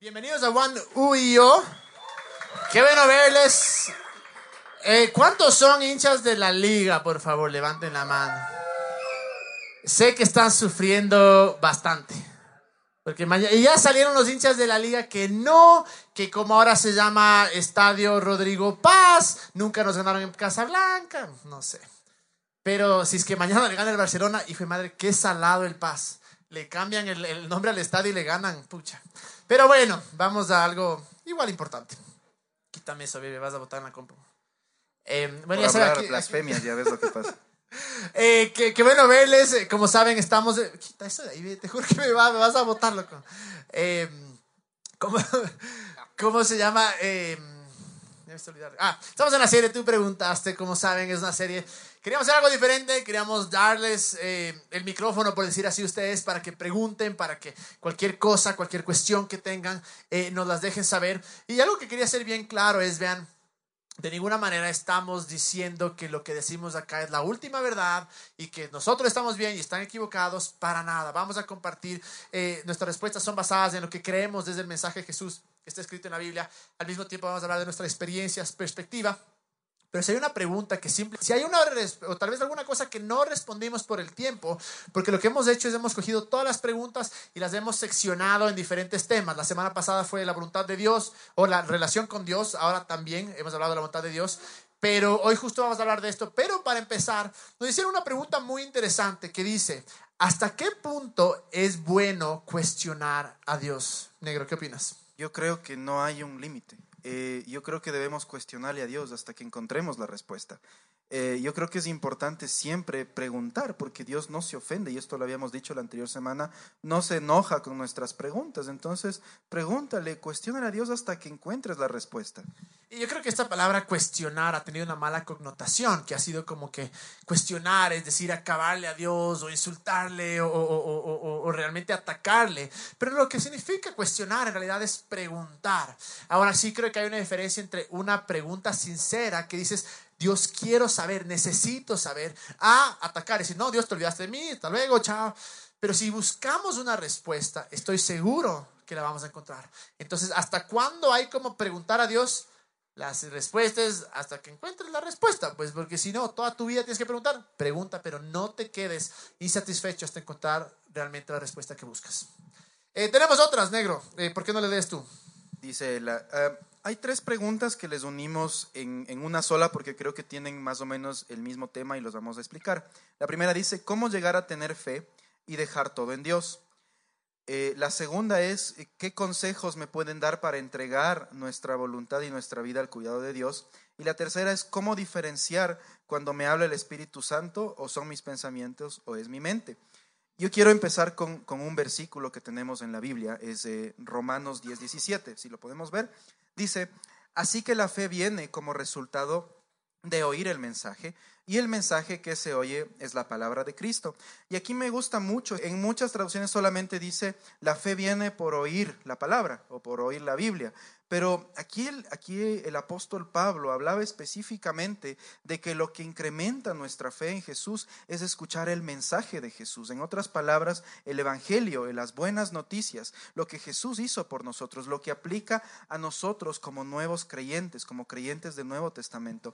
Bienvenidos a One U y yo. Qué bueno verles. Eh, ¿Cuántos son hinchas de la liga? Por favor, levanten la mano. Sé que están sufriendo bastante. Porque y ya salieron los hinchas de la liga que no, que como ahora se llama Estadio Rodrigo Paz, nunca nos ganaron en Casablanca, no sé. Pero si es que mañana le gana el Barcelona, hijo de madre, qué salado el Paz. Le cambian el, el nombre al estadio y le ganan, pucha. Pero bueno, vamos a algo igual importante. Quítame eso, bebé, vas a votar en la compu. Eh, bueno, Por ya hablar blasfemias, ya ves lo que pasa. eh, que, bueno verles, eh, como saben, estamos... quita eso de ahí, te juro que me, vas a votar, loco. Eh, ¿cómo, ¿Cómo se llama? Eh, Ah, estamos en la serie, tú preguntaste, como saben, es una serie. Queríamos hacer algo diferente, queríamos darles eh, el micrófono, por decir así, ustedes, para que pregunten, para que cualquier cosa, cualquier cuestión que tengan, eh, nos las dejen saber. Y algo que quería hacer bien claro es, vean, de ninguna manera estamos diciendo que lo que decimos acá es la última verdad y que nosotros estamos bien y están equivocados para nada. Vamos a compartir, eh, nuestras respuestas son basadas en lo que creemos desde el mensaje de Jesús que está escrito en la Biblia. Al mismo tiempo vamos a hablar de nuestras experiencias, perspectiva. Pero si hay una pregunta que simple, si hay una o tal vez alguna cosa que no respondimos por el tiempo, porque lo que hemos hecho es hemos cogido todas las preguntas y las hemos seccionado en diferentes temas. La semana pasada fue la voluntad de Dios o la relación con Dios, ahora también hemos hablado de la voluntad de Dios, pero hoy justo vamos a hablar de esto. Pero para empezar, nos hicieron una pregunta muy interesante que dice, ¿hasta qué punto es bueno cuestionar a Dios? Negro, ¿qué opinas? Yo creo que no hay un límite. Eh, yo creo que debemos cuestionarle a Dios hasta que encontremos la respuesta. Eh, yo creo que es importante siempre preguntar, porque Dios no se ofende, y esto lo habíamos dicho la anterior semana, no se enoja con nuestras preguntas. Entonces, pregúntale, cuestiona a Dios hasta que encuentres la respuesta. Y yo creo que esta palabra cuestionar ha tenido una mala connotación, que ha sido como que cuestionar, es decir, acabarle a Dios o insultarle o, o, o realmente atacarle. Pero lo que significa cuestionar en realidad es preguntar. Ahora sí creo que hay una diferencia entre una pregunta sincera que dices, Dios, quiero saber, necesito saber, a atacar y decir, no, Dios, te olvidaste de mí, hasta luego, chao. Pero si buscamos una respuesta, estoy seguro que la vamos a encontrar. Entonces, ¿hasta cuándo hay como preguntar a Dios? Las respuestas hasta que encuentres la respuesta, pues porque si no, toda tu vida tienes que preguntar. Pregunta, pero no te quedes insatisfecho hasta encontrar realmente la respuesta que buscas. Eh, tenemos otras, negro. Eh, ¿Por qué no le des tú? Dice la, ah, hay tres preguntas que les unimos en, una sola porque creo que tienen más o menos el mismo tema y los vamos a explicar. La primera dice, ¿cómo llegar a tener fe y dejar todo en Dios? Eh, la segunda es, ¿qué consejos me pueden dar para entregar nuestra voluntad y nuestra vida al cuidado de Dios? Y la tercera es, ¿cómo diferenciar cuando me habla el Espíritu Santo o son mis pensamientos o es mi mente? Yo quiero empezar con, un versículo que tenemos en la Biblia, es Romanos 10, 17, si lo podemos ver. Dice, así que la fe viene como resultado de oír el mensaje y el mensaje que se oye es la palabra de Cristo. Y aquí me gusta mucho, en muchas traducciones solamente dice, la fe viene por oír la palabra o por oír la Biblia, pero aquí el, aquí el apóstol Pablo hablaba específicamente de que lo que incrementa nuestra fe en Jesús es escuchar el mensaje de Jesús. En otras palabras, el Evangelio, las buenas noticias, lo que Jesús hizo por nosotros, lo que aplica a nosotros como nuevos creyentes, como creyentes del Nuevo Testamento.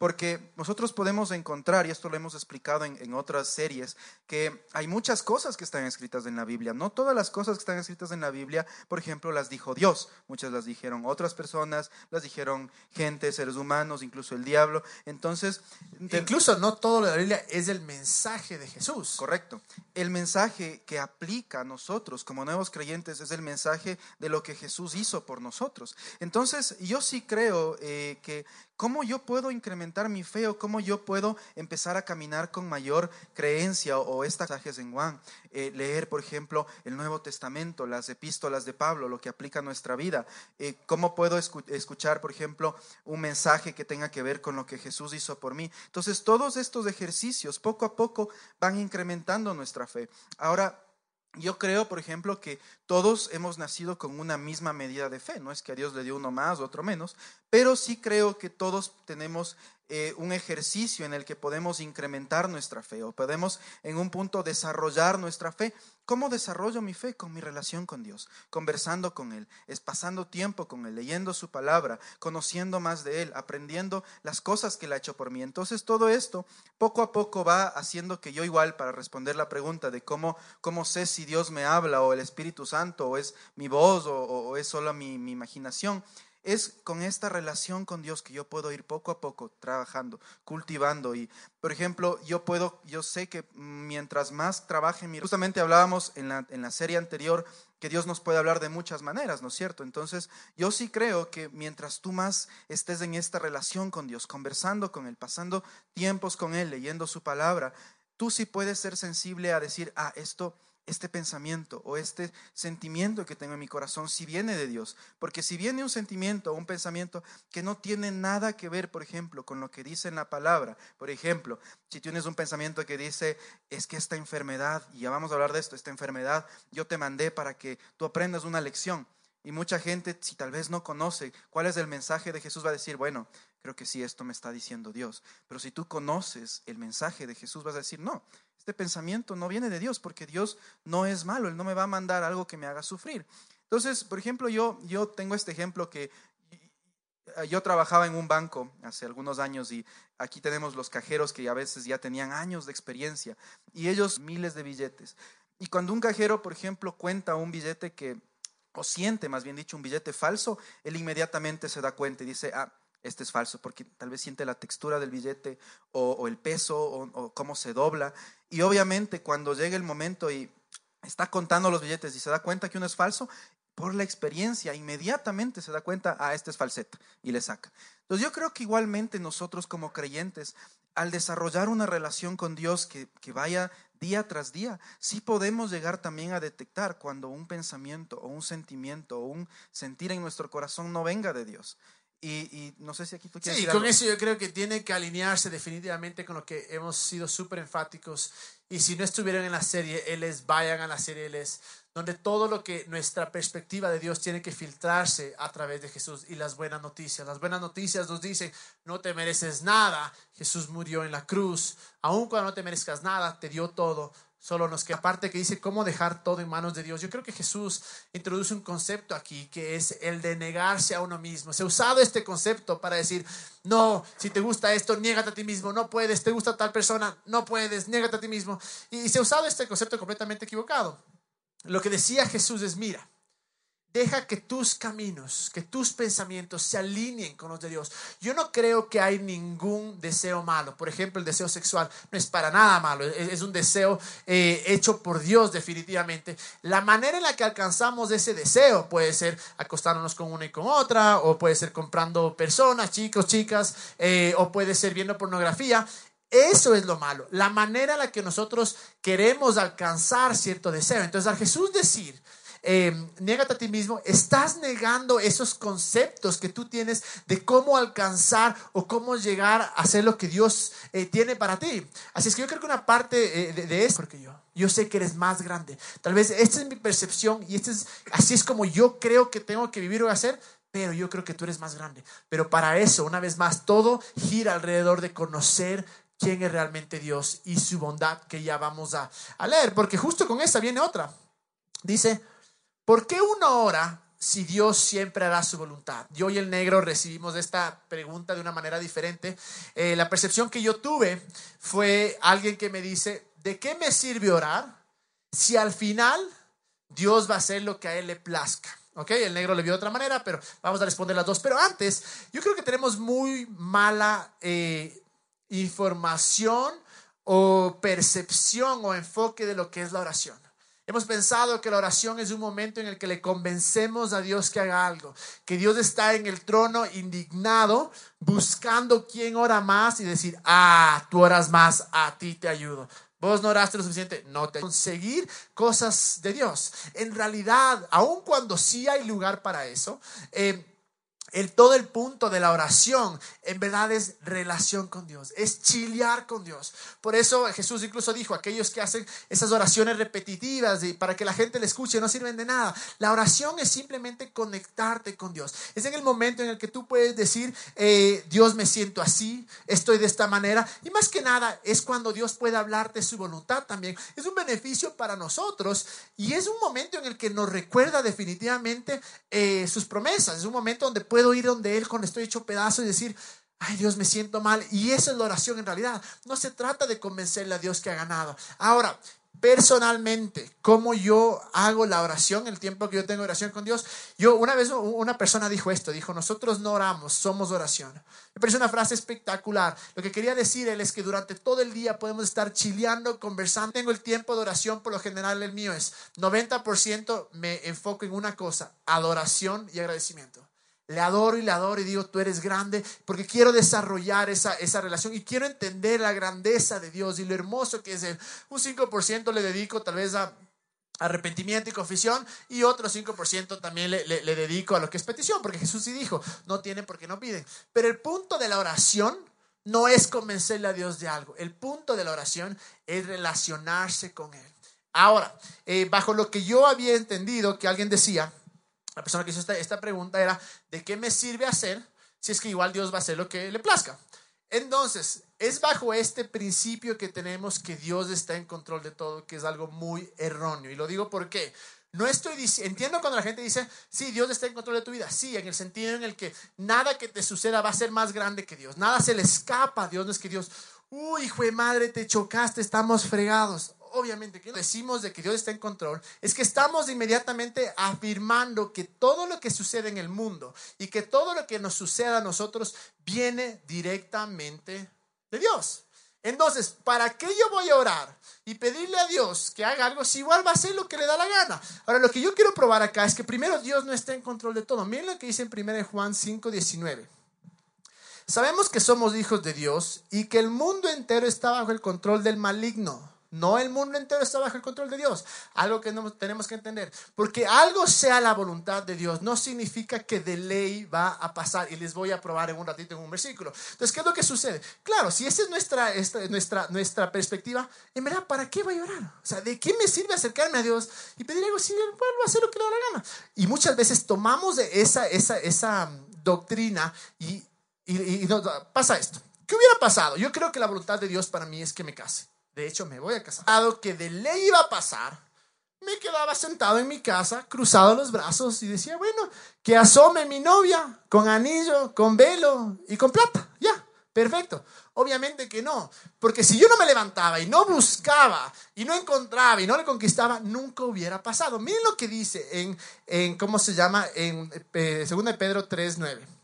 Porque nosotros podemos encontrar, y esto lo hemos explicado en, en otras series, que hay muchas cosas que están escritas en la Biblia. No todas las cosas que están escritas en la Biblia, por ejemplo, las dijo Dios. Muchas las dijeron otras personas, las dijeron gente, seres humanos, incluso el diablo. Entonces, incluso no todo lo de la Biblia es el mensaje de Jesús. Correcto. El mensaje que aplica a nosotros como nuevos creyentes es el mensaje de lo que Jesús hizo por nosotros. Entonces, yo sí creo eh, que ¿Cómo yo puedo incrementar mi fe o cómo yo puedo empezar a caminar con mayor creencia o, estas pasajes en Juan? Eh, leer, por ejemplo, el Nuevo Testamento, las epístolas de Pablo, lo que aplica a nuestra vida. Eh, ¿Cómo puedo escuchar, por ejemplo, un mensaje que tenga que ver con lo que Jesús hizo por mí? Entonces, todos estos ejercicios poco a poco van incrementando nuestra fe. Ahora, yo creo, por ejemplo, que todos hemos nacido con una misma medida de fe. No es que a Dios le dio uno más, otro menos, pero sí creo que todos tenemos eh, un ejercicio en el que podemos incrementar nuestra fe o podemos en un punto desarrollar nuestra fe. ¿Cómo desarrollo mi fe? Con mi relación con Dios, conversando con Él, es pasando tiempo con Él, leyendo su palabra, conociendo más de Él, aprendiendo las cosas que Él ha hecho por mí. Entonces todo esto poco a poco va haciendo que yo igual, para responder la pregunta de cómo, cómo sé si Dios me habla o el Espíritu Santo o es mi voz o, es solo mi, mi imaginación, es con esta relación con Dios que yo puedo ir poco a poco trabajando, cultivando y, por ejemplo, yo puedo, yo sé que mientras más trabaje mi... Justamente hablábamos en la, en la serie anterior que Dios nos puede hablar de muchas maneras, ¿no es cierto? Entonces, yo sí creo que mientras tú más estés en esta relación con Dios, conversando con Él, pasando tiempos con Él, leyendo su palabra, tú sí puedes ser sensible a decir, ah, esto este pensamiento o este sentimiento que tengo en mi corazón si viene de Dios. Porque si viene un sentimiento o un pensamiento que no tiene nada que ver, por ejemplo, con lo que dice en la palabra, por ejemplo, si tienes un pensamiento que dice, es que esta enfermedad, y ya vamos a hablar de esto, esta enfermedad, yo te mandé para que tú aprendas una lección. Y mucha gente, si tal vez no conoce cuál es el mensaje de Jesús, va a decir, bueno, creo que sí, esto me está diciendo Dios. Pero si tú conoces el mensaje de Jesús, vas a decir, no, este pensamiento no viene de Dios, porque Dios no es malo, Él no me va a mandar algo que me haga sufrir. Entonces, por ejemplo, yo, yo tengo este ejemplo que yo trabajaba en un banco hace algunos años y aquí tenemos los cajeros que a veces ya tenían años de experiencia y ellos miles de billetes. Y cuando un cajero, por ejemplo, cuenta un billete que, o siente más bien dicho, un billete falso, él inmediatamente se da cuenta y dice, ah, este es falso, porque tal vez siente la textura del billete o, el peso o, cómo se dobla. Y obviamente cuando llega el momento y está contando los billetes y se da cuenta que uno es falso, por la experiencia inmediatamente se da cuenta, ah, este es falseta y le saca. Entonces yo creo que igualmente nosotros como creyentes, al desarrollar una relación con Dios que, que vaya día tras día, sí podemos llegar también a detectar cuando un pensamiento o un sentimiento o un sentir en nuestro corazón no venga de Dios. Y, no sé si aquí tú quieres Sí, con eso yo creo que tiene que alinearse definitivamente con lo que hemos sido súper enfáticos. Y si no estuvieran en la serie, él es, vayan a la serie, él es, donde todo lo que nuestra perspectiva de Dios tiene que filtrarse a través de Jesús y las buenas noticias. Las buenas noticias nos dicen, no te mereces nada, Jesús murió en la cruz, aun cuando no te merezcas nada, te dio todo, Solo nos queda parte que dice cómo dejar todo en manos de Dios. Yo creo que Jesús introduce un concepto aquí que es el de negarse a uno mismo. Se ha usado este concepto para decir, no, si te gusta esto, niégate a ti mismo, no puedes, te gusta tal persona, no puedes, niégate a ti mismo. Y se ha usado este concepto completamente equivocado. Lo que decía Jesús es, mira, Deja que tus caminos, que tus pensamientos se alineen con los de Dios. Yo no creo que hay ningún deseo malo. Por ejemplo, el deseo sexual no es para nada malo. Es un deseo eh, hecho por Dios definitivamente. La manera en la que alcanzamos ese deseo puede ser acostándonos con una y con otra, o puede ser comprando personas, chicos, chicas, eh, o puede ser viendo pornografía. Eso es lo malo, la manera en la que nosotros queremos alcanzar cierto deseo. Entonces, al Jesús decir, eh, a ti mismo, estás negando esos conceptos que tú tienes de cómo alcanzar o cómo llegar a hacer lo que Dios eh, tiene para ti. Así es que yo creo que una parte eh, de, eso, porque yo, yo sé que eres más grande. Tal vez esta es mi percepción y este es, así es como yo creo que tengo que vivir o hacer, pero yo creo que tú eres más grande. Pero para eso, una vez más, todo gira alrededor de conocer quién es realmente Dios y su bondad que ya vamos a, a leer, porque justo con esta viene otra. Dice, ¿Por qué una hora si Dios siempre hará su voluntad? Yo y el negro recibimos esta pregunta de una manera diferente. Eh, la percepción que yo tuve fue alguien que me dice, ¿de qué me sirve orar si al final Dios va a hacer lo que a él le plazca? ¿Ok? El negro le vio de otra manera, pero vamos a responder las dos. Pero antes, yo creo que tenemos muy mala eh, información o percepción o enfoque de lo que es la oración. Hemos pensado que la oración es un momento en el que le convencemos a Dios que haga algo, que Dios está en el trono indignado, buscando quién ora más y decir, ah, tú oras más, a ti te ayudo. Vos no oraste lo suficiente, no te conseguir cosas de Dios. En realidad, aun cuando sí hay lugar para eso, eh, el, todo el punto de la oración en verdad es relación con Dios, es chilear con Dios. Por eso Jesús incluso dijo, aquellos que hacen esas oraciones repetitivas y para que la gente le escuche no sirven de nada. La oración es simplemente conectarte con Dios. Es en el momento en el que tú puedes decir, eh, Dios me siento así, estoy de esta manera. Y más que nada es cuando Dios puede hablarte su voluntad también. Es un beneficio para nosotros y es un momento en el que nos recuerda definitivamente eh, sus promesas. Es un momento donde puedo ir donde Él cuando estoy hecho pedazo y decir, ay Dios, me siento mal. Y esa es la oración en realidad. No se trata de convencerle a Dios que ha ganado. Ahora, personalmente, cómo yo hago la oración, el tiempo que yo tengo oración con Dios. Yo una vez una persona dijo esto, dijo, nosotros no oramos, somos oración. Me parece una frase espectacular. Lo que quería decir él es que durante todo el día podemos estar chileando, conversando. Tengo el tiempo de oración, por lo general el mío es 90% me enfoco en una cosa, adoración y agradecimiento. Le adoro y le adoro y digo, tú eres grande, porque quiero desarrollar esa, esa relación y quiero entender la grandeza de Dios y lo hermoso que es Él. Un 5% le dedico tal vez a arrepentimiento y confesión y otro 5% también le, le, dedico a lo que es petición, porque Jesús sí dijo, no tienen porque no piden. Pero el punto de la oración no es convencerle a Dios de algo, el punto de la oración es relacionarse con Él. Ahora, eh, bajo lo que yo había entendido que alguien decía, la persona que hizo esta, esta pregunta era, ¿de qué me sirve hacer si es que igual Dios va a hacer lo que le plazca? Entonces, es bajo este principio que tenemos que Dios está en control de todo, que es algo muy erróneo. Y lo digo porque no estoy diciendo, entiendo cuando la gente dice, sí, Dios está en control de tu vida. Sí, en el sentido en el que nada que te suceda va a ser más grande que Dios. Nada se le escapa a Dios. No es que Dios, uy, hijo de madre, te chocaste, estamos fregados obviamente que decimos de que Dios está en control, es que estamos inmediatamente afirmando que todo lo que sucede en el mundo y que todo lo que nos suceda a nosotros viene directamente de Dios. Entonces, ¿para qué yo voy a orar y pedirle a Dios que haga algo si igual va a hacer lo que le da la gana? Ahora, lo que yo quiero probar acá es que primero Dios no está en control de todo. Miren lo que dice en 1 Juan 5, 19. Sabemos que somos hijos de Dios y que el mundo entero está bajo el control del maligno. No el mundo entero está bajo el control de Dios. Algo que no tenemos que entender. Porque algo sea la voluntad de Dios no significa que de ley va a pasar. Y les voy a probar en un ratito en un versículo. Entonces, ¿qué es lo que sucede? Claro, si esa es nuestra, esta, nuestra, nuestra perspectiva, en ¿para qué voy a orar? O sea, ¿de qué me sirve acercarme a Dios y pedir algo si Él va a hacer lo que le da la gana? Y muchas veces tomamos esa, esa, esa doctrina y, y, y pasa esto. ¿Qué hubiera pasado? Yo creo que la voluntad de Dios para mí es que me case. De hecho, me voy a casar. Dado que de ley iba a pasar, me quedaba sentado en mi casa, cruzado los brazos y decía, bueno, que asome mi novia con anillo, con velo y con plata. Ya, perfecto. Obviamente que no, porque si yo no me levantaba y no buscaba y no encontraba y no le conquistaba, nunca hubiera pasado. Miren lo que dice en, en ¿cómo se llama? En eh, 2 Pedro 3.9.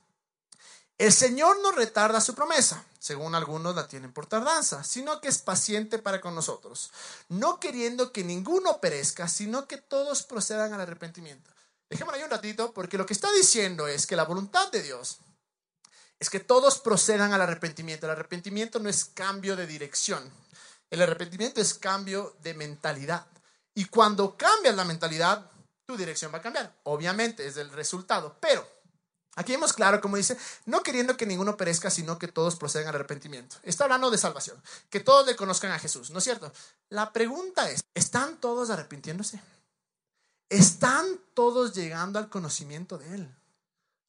El Señor no retarda su promesa, según algunos la tienen por tardanza, sino que es paciente para con nosotros, no queriendo que ninguno perezca, sino que todos procedan al arrepentimiento. Dejémoslo ahí un ratito, porque lo que está diciendo es que la voluntad de Dios es que todos procedan al arrepentimiento. El arrepentimiento no es cambio de dirección, el arrepentimiento es cambio de mentalidad. Y cuando cambias la mentalidad, tu dirección va a cambiar. Obviamente es el resultado, pero Aquí vemos claro, como dice, no queriendo que ninguno perezca, sino que todos procedan al arrepentimiento. Está hablando de salvación, que todos le conozcan a Jesús, ¿no es cierto? La pregunta es, ¿están todos arrepintiéndose? ¿Están todos llegando al conocimiento de Él?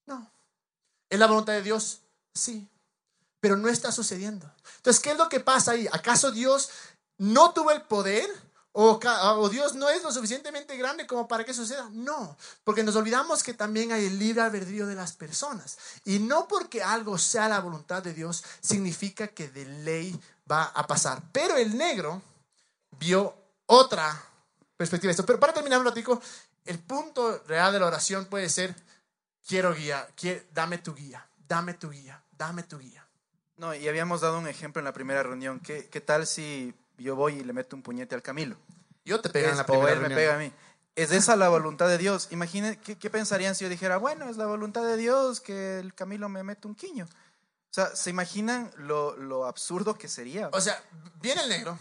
No. ¿Es la voluntad de Dios? Sí. Pero no está sucediendo. Entonces, ¿qué es lo que pasa ahí? ¿Acaso Dios no tuvo el poder? O, Dios no es lo suficientemente grande como para que suceda. No, porque nos olvidamos que también hay el libre albedrío de las personas. Y no porque algo sea la voluntad de Dios significa que de ley va a pasar. Pero el negro vio otra perspectiva de esto. Pero para terminar un ratico, el punto real de la oración puede ser, quiero guía, dame tu guía, dame tu guía, dame tu guía. No, y habíamos dado un ejemplo en la primera reunión. ¿Qué, qué tal si yo voy y le meto un puñete al Camilo. Yo te pego en la primera O él me pega a mí. ¿Es esa la voluntad de Dios? Imaginen, ¿qué, pensarían si yo dijera, bueno, es la voluntad de Dios que el Camilo me mete un quiño? O sea, ¿se imaginan lo, lo absurdo que sería? O sea, viene el negro,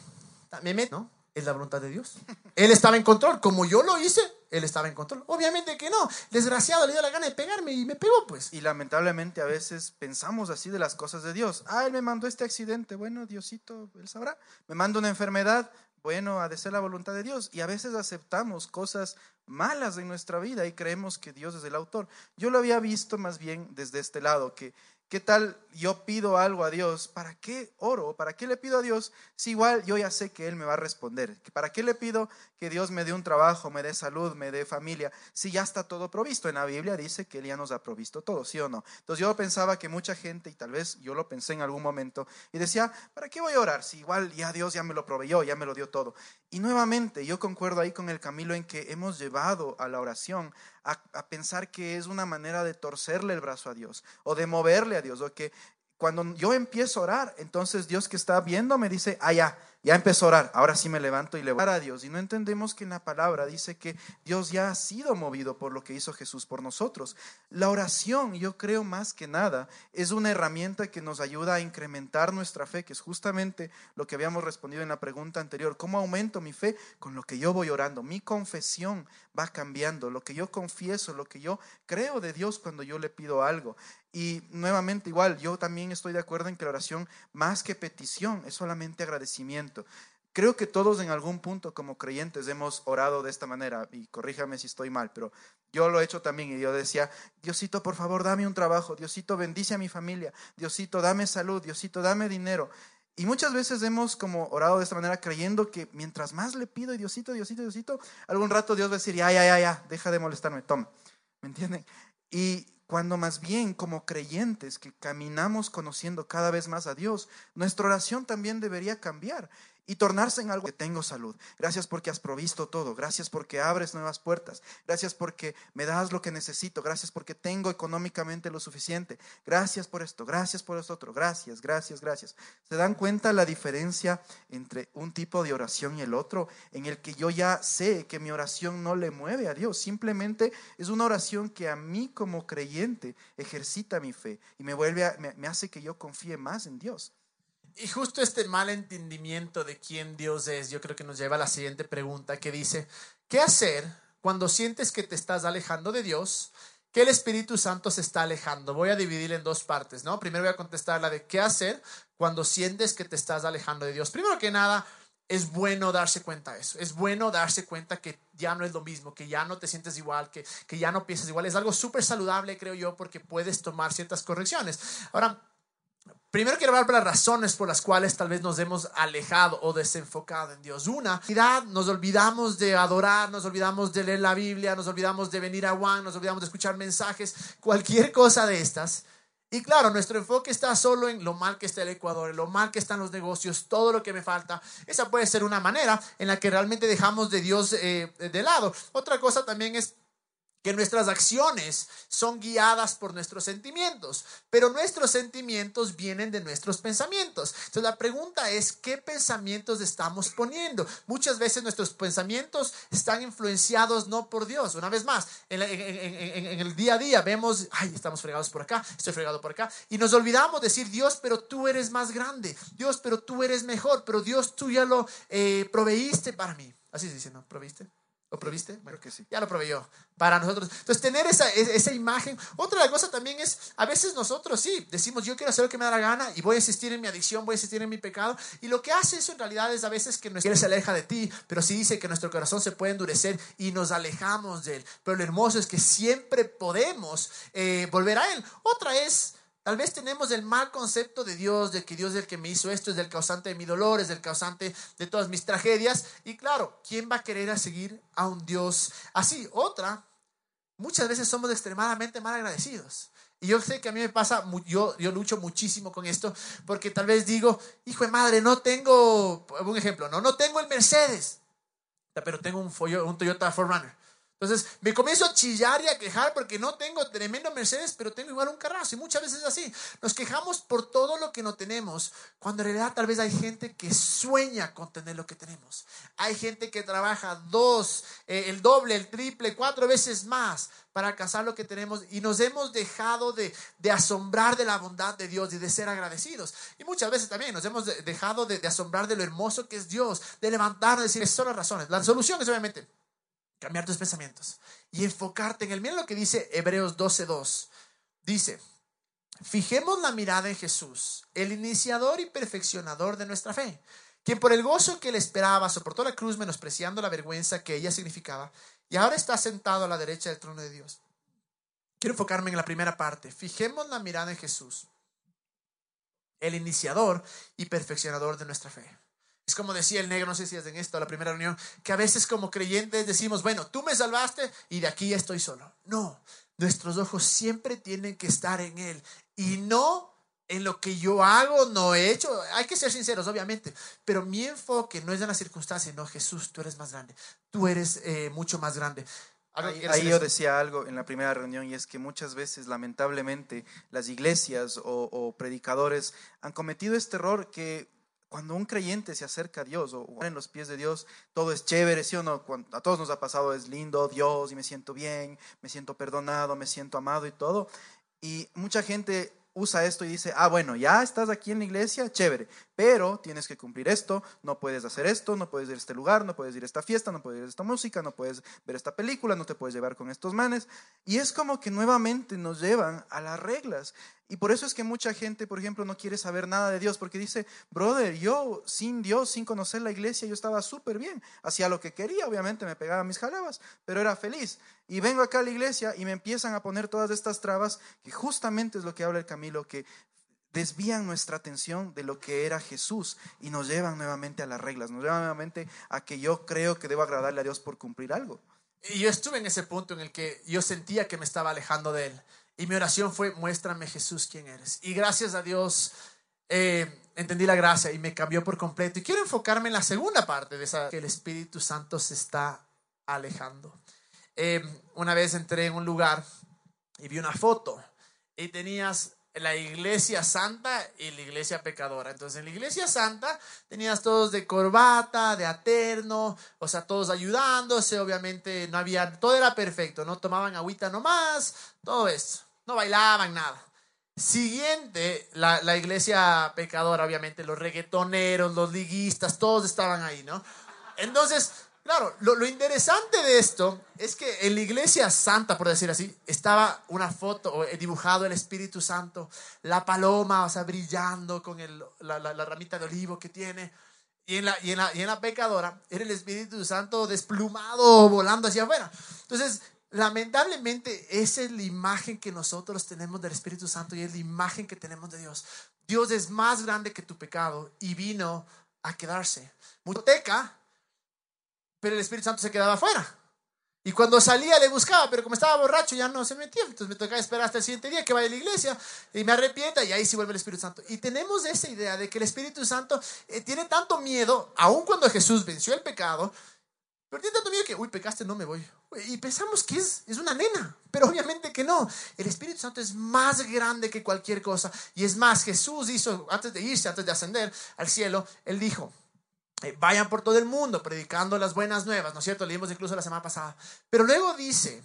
me mete, ¿no? Es la voluntad de Dios. Él estaba en control. Como yo lo hice, él estaba en control. Obviamente que no. Desgraciado le dio la gana de pegarme y me pegó, pues. Y lamentablemente a veces pensamos así de las cosas de Dios. Ah, él me mandó este accidente. Bueno, Diosito, él sabrá. Me manda una enfermedad. Bueno, ha de ser la voluntad de Dios. Y a veces aceptamos cosas malas en nuestra vida y creemos que Dios es el autor. Yo lo había visto más bien desde este lado, que ¿Qué tal yo pido algo a Dios? ¿Para qué oro? ¿Para qué le pido a Dios? Si igual yo ya sé que Él me va a responder. ¿Para qué le pido que Dios me dé un trabajo, me dé salud, me dé familia? Si ya está todo provisto. En la Biblia dice que Él ya nos ha provisto todo, ¿sí o no? Entonces yo pensaba que mucha gente, y tal vez yo lo pensé en algún momento, y decía, ¿para qué voy a orar? Si igual ya Dios ya me lo proveyó, ya me lo dio todo. Y nuevamente yo concuerdo ahí con el Camilo en que hemos llevado a la oración a, pensar que es una manera de torcerle el brazo a Dios o de moverle a Dios o que cuando yo empiezo a orar, entonces Dios que está viendo me dice, ah, ya, empezó a orar, ahora sí me levanto y le voy a Dios. Y no entendemos que en la palabra dice que Dios ya ha sido movido por lo que hizo Jesús por nosotros. La oración, yo creo más que nada, es una herramienta que nos ayuda a incrementar nuestra fe, que es justamente lo que habíamos respondido en la pregunta anterior. ¿Cómo aumento mi fe? Con lo que yo voy orando. Mi confesión va cambiando, lo que yo confieso, lo que yo creo de Dios cuando yo le pido algo. Y nuevamente igual, yo también estoy de acuerdo en que la oración, más que petición, es solamente agradecimiento. Creo que todos en algún punto como creyentes hemos orado de esta manera, y corríjame si estoy mal, pero yo lo he hecho también y yo decía, Diosito, por favor, dame un trabajo, Diosito, bendice a mi familia, Diosito, dame salud, Diosito, dame dinero. Y muchas veces hemos como orado de esta manera creyendo que mientras más le pido, Diosito, Diosito, Diosito, algún rato Dios va a decir, ya, ya, ya, ya, deja de molestarme, toma. ¿Me entienden? Y cuando más bien como creyentes que caminamos conociendo cada vez más a Dios, nuestra oración también debería cambiar y tornarse en algo que tengo salud. Gracias porque has provisto todo. Gracias porque abres nuevas puertas. Gracias porque me das lo que necesito. Gracias porque tengo económicamente lo suficiente. Gracias por esto. Gracias por esto otro. Gracias, gracias, gracias. ¿Se dan cuenta la diferencia entre un tipo de oración y el otro? En el que yo ya sé que mi oración no le mueve a Dios. Simplemente es una oración que a mí como creyente ejercita mi fe y me vuelve me hace que yo confíe más en Dios. Y justo este mal entendimiento de quién Dios es, yo creo que nos lleva a la siguiente pregunta que dice, ¿qué hacer cuando sientes que te estás alejando de Dios? Que el Espíritu Santo se está alejando. Voy a dividir en dos partes, ¿no? Primero voy a contestar la de qué hacer cuando sientes que te estás alejando de Dios. Primero que nada, es bueno darse cuenta de eso. Es bueno darse cuenta que ya no es lo mismo, que ya no te sientes igual, que, que ya no piensas igual. Es algo súper saludable, creo yo, porque puedes tomar ciertas correcciones. Ahora, Primero quiero hablar de las razones por las cuales tal vez nos hemos alejado o desenfocado en Dios. Una, nos olvidamos de adorar, nos olvidamos de leer la Biblia, nos olvidamos de venir a Juan, nos olvidamos de escuchar mensajes, cualquier cosa de estas. Y claro, nuestro enfoque está solo en lo mal que está el Ecuador, en lo mal que están los negocios, todo lo que me falta. Esa puede ser una manera en la que realmente dejamos de Dios eh, de lado. Otra cosa también es que nuestras acciones son guiadas por nuestros sentimientos, pero nuestros sentimientos vienen de nuestros pensamientos. Entonces la pregunta es, ¿qué pensamientos estamos poniendo? Muchas veces nuestros pensamientos están influenciados no por Dios. Una vez más, en, el día a día vemos, ay, estamos fregados por acá, estoy fregado por acá, y nos olvidamos de decir, Dios, pero tú eres más grande, Dios, pero tú eres mejor, pero Dios, tú ya lo eh, proveíste para mí. Así se dice, ¿no? ¿Proviste? ¿Lo proviste? Creo que sí. Ya lo proveyó para nosotros. Entonces, tener esa, esa imagen. Otra cosa también es, a veces nosotros sí, decimos, yo quiero hacer lo que me da la gana y voy a insistir en mi adicción, voy a insistir en mi pecado. Y lo que hace eso en realidad es a veces que nuestro se aleja de ti, pero sí dice que nuestro corazón se puede endurecer y nos alejamos de él. Pero lo hermoso es que siempre podemos eh, volver a él. Otra es Tal vez tenemos el mal concepto de Dios, de que Dios es el que me hizo esto, es el causante de mi dolor, es el causante de todas mis tragedias. Y claro, ¿quién va a querer seguir a un Dios así? Otra, muchas veces somos extremadamente mal agradecidos. Y yo sé que a mí me pasa, yo, yo lucho muchísimo con esto, porque tal vez digo, hijo de madre, no tengo, un ejemplo, no, no tengo el Mercedes, pero tengo un, un Toyota 4Runner. Entonces me comienzo a chillar y a quejar porque no tengo tremendo Mercedes, pero tengo igual un carrazo. Y muchas veces es así. Nos quejamos por todo lo que no tenemos, cuando en realidad tal vez hay gente que sueña con tener lo que tenemos. Hay gente que trabaja dos, eh, el doble, el triple, cuatro veces más para alcanzar lo que tenemos y nos hemos dejado de, asombrar de la bondad de Dios y de ser agradecidos. Y muchas veces también nos hemos dejado de, asombrar de lo hermoso que es Dios, de levantarnos y decir, esas son las razones. La solución es obviamente cambiar tus pensamientos y enfocarte en él. Mira lo que dice Hebreos 12.2. Dice, fijemos la mirada en Jesús, el iniciador y perfeccionador de nuestra fe, quien por el gozo que le esperaba soportó la cruz menospreciando la vergüenza que ella significaba y ahora está sentado a la derecha del trono de Dios. Quiero enfocarme en la primera parte. Fijemos la mirada en Jesús, el iniciador y perfeccionador de nuestra fe. Es como decía el negro, no sé si es en esto, la primera reunión, que a veces como creyentes decimos, bueno, tú me salvaste y de aquí estoy solo. No, nuestros ojos siempre tienen que estar en Él y no en lo que yo hago, no he hecho. Hay que ser sinceros, obviamente, pero mi enfoque no es en la circunstancia, no, Jesús, tú eres más grande, tú eres eh, mucho más grande. Ahí, yo decía algo en la primera reunión y es que muchas veces, lamentablemente, las iglesias o, predicadores han cometido este error que cuando un creyente se acerca a Dios o en los pies de Dios, todo es chévere, ¿sí o no? a todos nos ha pasado, es lindo Dios y me siento bien, me siento perdonado, me siento amado y todo. Y mucha gente usa esto y dice, ah, bueno, ya estás aquí en la iglesia, chévere, pero tienes que cumplir esto, no puedes hacer esto, no puedes ir a este lugar, no puedes ir a esta fiesta, no puedes ir a esta música, no puedes ver esta película, no te puedes llevar con estos manes. Y es como que nuevamente nos llevan a las reglas. Y por eso es que mucha gente, por ejemplo, no quiere saber nada de Dios, porque dice, brother, yo sin Dios, sin conocer la iglesia, yo estaba súper bien, hacía lo que quería, obviamente me pegaba mis jalabas, pero era feliz. Y vengo acá a la iglesia y me empiezan a poner todas estas trabas, que justamente es lo que habla el Camilo, que desvían nuestra atención de lo que era Jesús y nos llevan nuevamente a las reglas, nos llevan nuevamente a que yo creo que debo agradarle a Dios por cumplir algo. Y yo estuve en ese punto en el que yo sentía que me estaba alejando de Él. Y mi oración fue, muéstrame Jesús quién eres. Y gracias a Dios eh, entendí la gracia y me cambió por completo. Y quiero enfocarme en la segunda parte de esa, que el Espíritu Santo se está alejando. Eh, una vez entré en un lugar y vi una foto y tenías la iglesia santa y la iglesia pecadora. Entonces, en la iglesia santa tenías todos de corbata, de aterno, o sea, todos ayudándose, obviamente no había, todo era perfecto, no tomaban agüita nomás, todo eso, no bailaban nada. Siguiente, la, la iglesia pecadora, obviamente, los reggaetoneros, los liguistas, todos estaban ahí, ¿no? Entonces, Claro, lo, interesante de esto es que en la iglesia santa, por decir así, estaba una foto dibujado el Espíritu Santo, la paloma, o sea, brillando con la, ramita de olivo que tiene. Y en, la, y, en la, y en la pecadora era el Espíritu Santo desplumado, volando hacia afuera. Entonces, lamentablemente, esa es la imagen que nosotros tenemos del Espíritu Santo y es la imagen que tenemos de Dios. Dios es más grande que tu pecado y vino a quedarse. Muteca pero el Espíritu Santo se quedaba afuera. Y cuando salía le buscaba, pero como estaba borracho ya no se metía. Entonces me tocaba esperar hasta el siguiente día que vaya a la iglesia y me arrepienta y ahí sí vuelve el Espíritu Santo. Y tenemos esa idea de que el Espíritu Santo eh, tiene tanto miedo, aun cuando Jesús venció el pecado, pero tiene tanto miedo que, uy, pecaste, no me voy. Y pensamos que es, es una nena, pero obviamente que no. El Espíritu Santo es más grande que cualquier cosa. Y es más, Jesús hizo, antes de irse, antes de ascender al cielo, él dijo, eh, vayan por todo el mundo predicando las buenas nuevas, ¿no es cierto? Leímos incluso la semana pasada. Pero luego dice,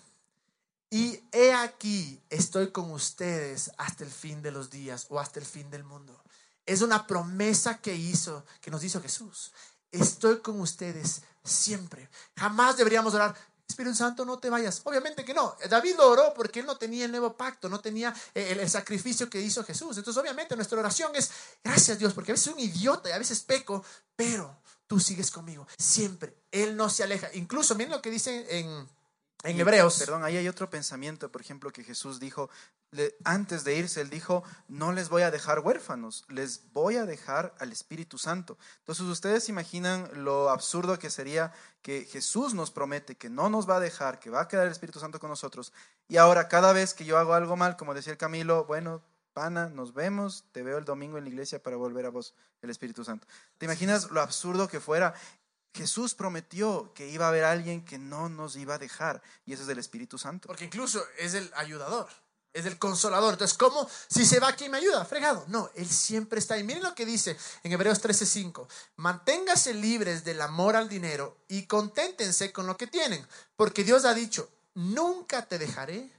y he aquí, estoy con ustedes hasta el fin de los días o hasta el fin del mundo. Es una promesa que hizo, que nos hizo Jesús. Estoy con ustedes siempre. Jamás deberíamos orar, Espíritu Santo, no te vayas. Obviamente que no. David lo oró porque él no tenía el nuevo pacto, no tenía eh, el, sacrificio que hizo Jesús. Entonces, obviamente, nuestra oración es, gracias Dios, porque a veces soy un idiota y a veces peco, pero tú sigues conmigo. Siempre. Él no se aleja. Incluso, miren lo que dice en, en Hebreos. Perdón, ahí hay otro pensamiento, por ejemplo, que Jesús dijo, antes de irse, él dijo, no les voy a dejar huérfanos, les voy a dejar al Espíritu Santo. Entonces, ustedes imaginan lo absurdo que sería que Jesús nos promete que no nos va a dejar, que va a quedar el Espíritu Santo con nosotros. Y ahora, cada vez que yo hago algo mal, como decía el Camilo, bueno, pana, nos vemos, te veo el domingo en la iglesia para volver a vos, el Espíritu Santo. ¿Te imaginas lo absurdo que fuera? Jesús prometió que iba a haber alguien que no nos iba a dejar, y ese es el Espíritu Santo. Porque incluso es el ayudador, es el consolador. Entonces, ¿cómo? Si se va, ¿quién me ayuda? Fregado. No, Él siempre está ahí. Miren lo que dice en Hebreos 13:5. Manténgase libres del amor al dinero y conténtense con lo que tienen, porque Dios ha dicho, nunca te dejaré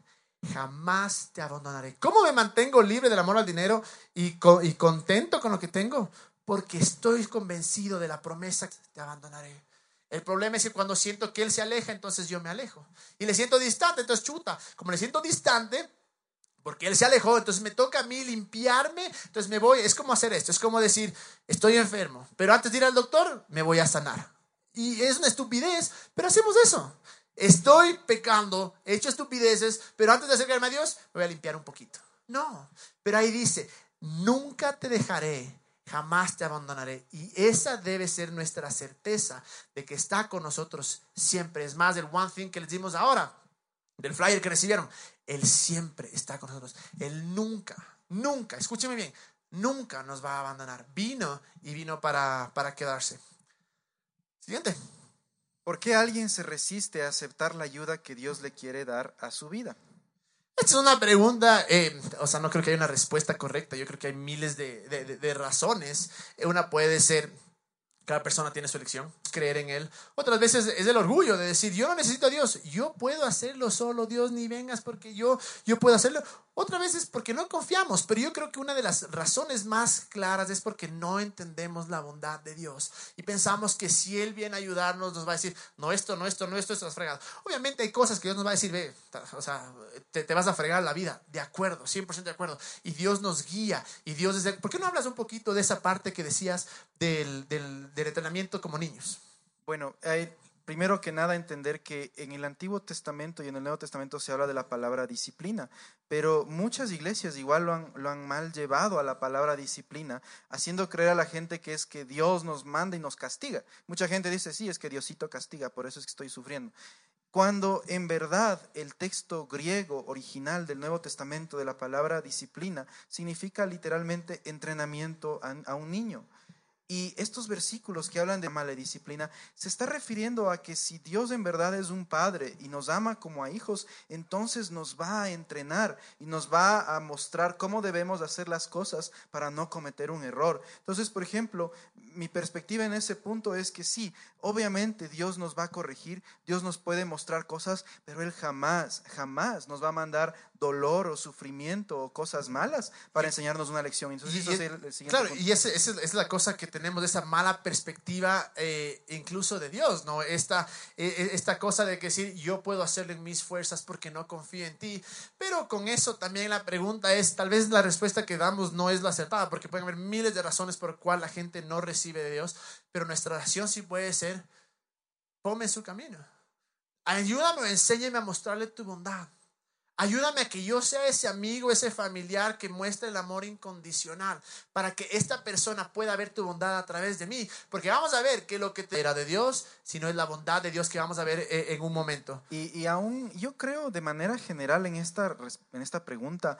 jamás te abandonaré. ¿Cómo me mantengo libre del amor al dinero y, y contento con lo que tengo? Porque estoy convencido de la promesa que te abandonaré. El problema es que cuando siento que Él se aleja, entonces yo me alejo. Y le siento distante, entonces chuta. Como le siento distante, porque Él se alejó, entonces me toca a mí limpiarme, entonces me voy. Es como hacer esto, es como decir, estoy enfermo, pero antes de ir al doctor, me voy a sanar. Y es una estupidez, pero hacemos eso. Estoy pecando, he hecho estupideces, pero antes de acercarme a Dios, me voy a limpiar un poquito. No, pero ahí dice, nunca te dejaré, jamás te abandonaré. Y esa debe ser nuestra certeza de que está con nosotros siempre. Es más, el one thing que les dimos ahora, del flyer que recibieron, Él siempre está con nosotros. Él nunca, nunca, escúcheme bien, nunca nos va a abandonar. Vino y vino para, para quedarse. Siguiente. ¿Por qué alguien se resiste a aceptar la ayuda que Dios le quiere dar a su vida? Es una pregunta, eh, o sea, no creo que haya una respuesta correcta, yo creo que hay miles de, de, de razones. Una puede ser, cada persona tiene su elección, creer en Él. Otras veces es el orgullo de decir, yo no necesito a Dios, yo puedo hacerlo solo, Dios ni vengas porque yo, yo puedo hacerlo. Otra vez es porque no confiamos, pero yo creo que una de las razones más claras es porque no entendemos la bondad de Dios y pensamos que si Él viene a ayudarnos nos va a decir, no esto, no esto, no esto, esto es fregado. Obviamente hay cosas que Dios nos va a decir, ve, o sea, te, vas a fregar la vida, de acuerdo, 100% de acuerdo. Y Dios nos guía y Dios desde... ¿Por qué no hablas un poquito de esa parte que decías del, del entrenamiento como niños? Bueno, hay, primero que nada entender que en el Antiguo Testamento y en el Nuevo Testamento se habla de la palabra disciplina, pero muchas iglesias igual lo han, lo han mal llevado a la palabra disciplina, haciendo creer a la gente que es que Dios nos manda y nos castiga. Mucha gente dice, sí, es que Diosito castiga, por eso es que estoy sufriendo. Cuando en verdad el texto griego original del Nuevo Testamento de la palabra disciplina significa literalmente entrenamiento a, a un niño. Y estos versículos que hablan de mala disciplina se está refiriendo a que si Dios en verdad es un padre y nos ama como a hijos, entonces nos va a entrenar y nos va a mostrar cómo debemos hacer las cosas para no cometer un error. Entonces, por ejemplo, mi perspectiva en ese punto es que sí, obviamente Dios nos va a corregir, Dios nos puede mostrar cosas, pero Él jamás, jamás nos va a mandar dolor o sufrimiento o cosas malas para enseñarnos una lección. Entonces, y, el, el claro, punto. y esa es, es la cosa que tenemos, esa mala perspectiva eh, incluso de Dios, ¿no? Esta, eh, esta cosa de que decir, yo puedo hacerlo en mis fuerzas porque no confío en ti. Pero con eso también la pregunta es, tal vez la respuesta que damos no es la acertada, porque pueden haber miles de razones por las cuales la gente no recibe de Dios, pero nuestra oración sí puede ser, ponme su camino. Ayúdame, enséñame a mostrarle tu bondad. Ayúdame a que yo sea ese amigo, ese familiar que muestre el amor incondicional, para que esta persona pueda ver tu bondad a través de mí. Porque vamos a ver que lo que te era de Dios, sino es la bondad de Dios que vamos a ver eh, en un momento. Y, y aún yo creo de manera general en esta, en esta pregunta,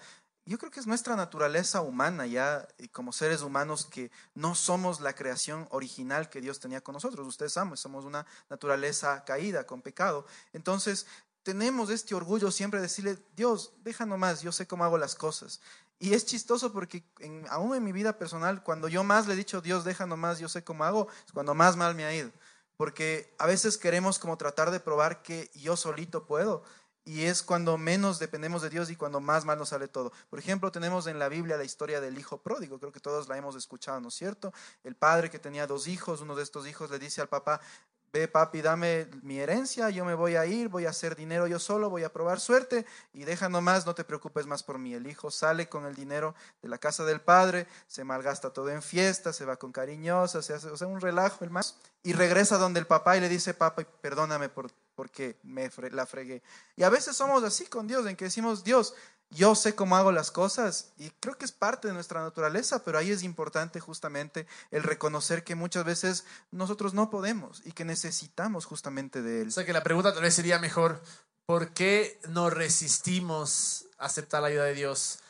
yo creo que es nuestra naturaleza humana ya como seres humanos que no somos la creación original que Dios tenía con nosotros. Ustedes saben, somos una naturaleza caída con pecado. Entonces, tenemos este orgullo siempre de decirle, Dios, deja nomás, yo sé cómo hago las cosas. Y es chistoso porque en, aún en mi vida personal, cuando yo más le he dicho, Dios, deja nomás, yo sé cómo hago, es cuando más mal me ha ido. Porque a veces queremos como tratar de probar que yo solito puedo. Y es cuando menos dependemos de Dios y cuando más mal nos sale todo. Por ejemplo, tenemos en la Biblia la historia del hijo pródigo. Creo que todos la hemos escuchado, ¿no es cierto? El padre que tenía dos hijos, uno de estos hijos le dice al papá, ve papi, dame mi herencia, yo me voy a ir, voy a hacer dinero yo solo, voy a probar suerte y deja nomás, no te preocupes más por mí. El hijo sale con el dinero de la casa del padre, se malgasta todo en fiesta, se va con cariñosa, se hace o sea, un relajo el más y regresa donde el papá y le dice, papá, perdóname por, porque me fre la fregué. Y a veces somos así con Dios, en que decimos, Dios, yo sé cómo hago las cosas y creo que es parte de nuestra naturaleza, pero ahí es importante justamente el reconocer que muchas veces nosotros no podemos y que necesitamos justamente de Él. O sea que la pregunta tal vez sería mejor, ¿por qué nos resistimos a aceptar la ayuda de Dios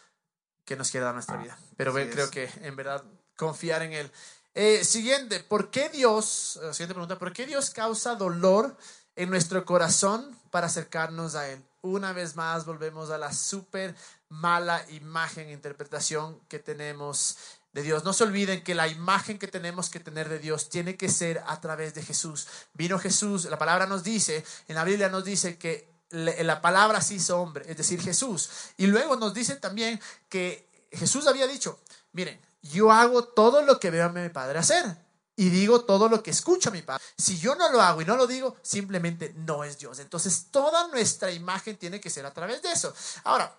que nos quiere dar nuestra vida? Pero Así creo es. que en verdad confiar en Él. Eh, siguiente, ¿por qué Dios, siguiente pregunta, ¿por qué Dios causa dolor en nuestro corazón para acercarnos a Él? una vez más volvemos a la súper mala imagen e interpretación que tenemos de Dios. No se olviden que la imagen que tenemos que tener de Dios tiene que ser a través de Jesús. Vino Jesús, la palabra nos dice, en la Biblia nos dice que la palabra se hizo hombre, es decir, Jesús. Y luego nos dice también que Jesús había dicho, miren, yo hago todo lo que veo a mi Padre hacer. Y digo todo lo que escucho a mi Padre. Si yo no lo hago y no lo digo, simplemente no es Dios. Entonces toda nuestra imagen tiene que ser a través de eso. Ahora,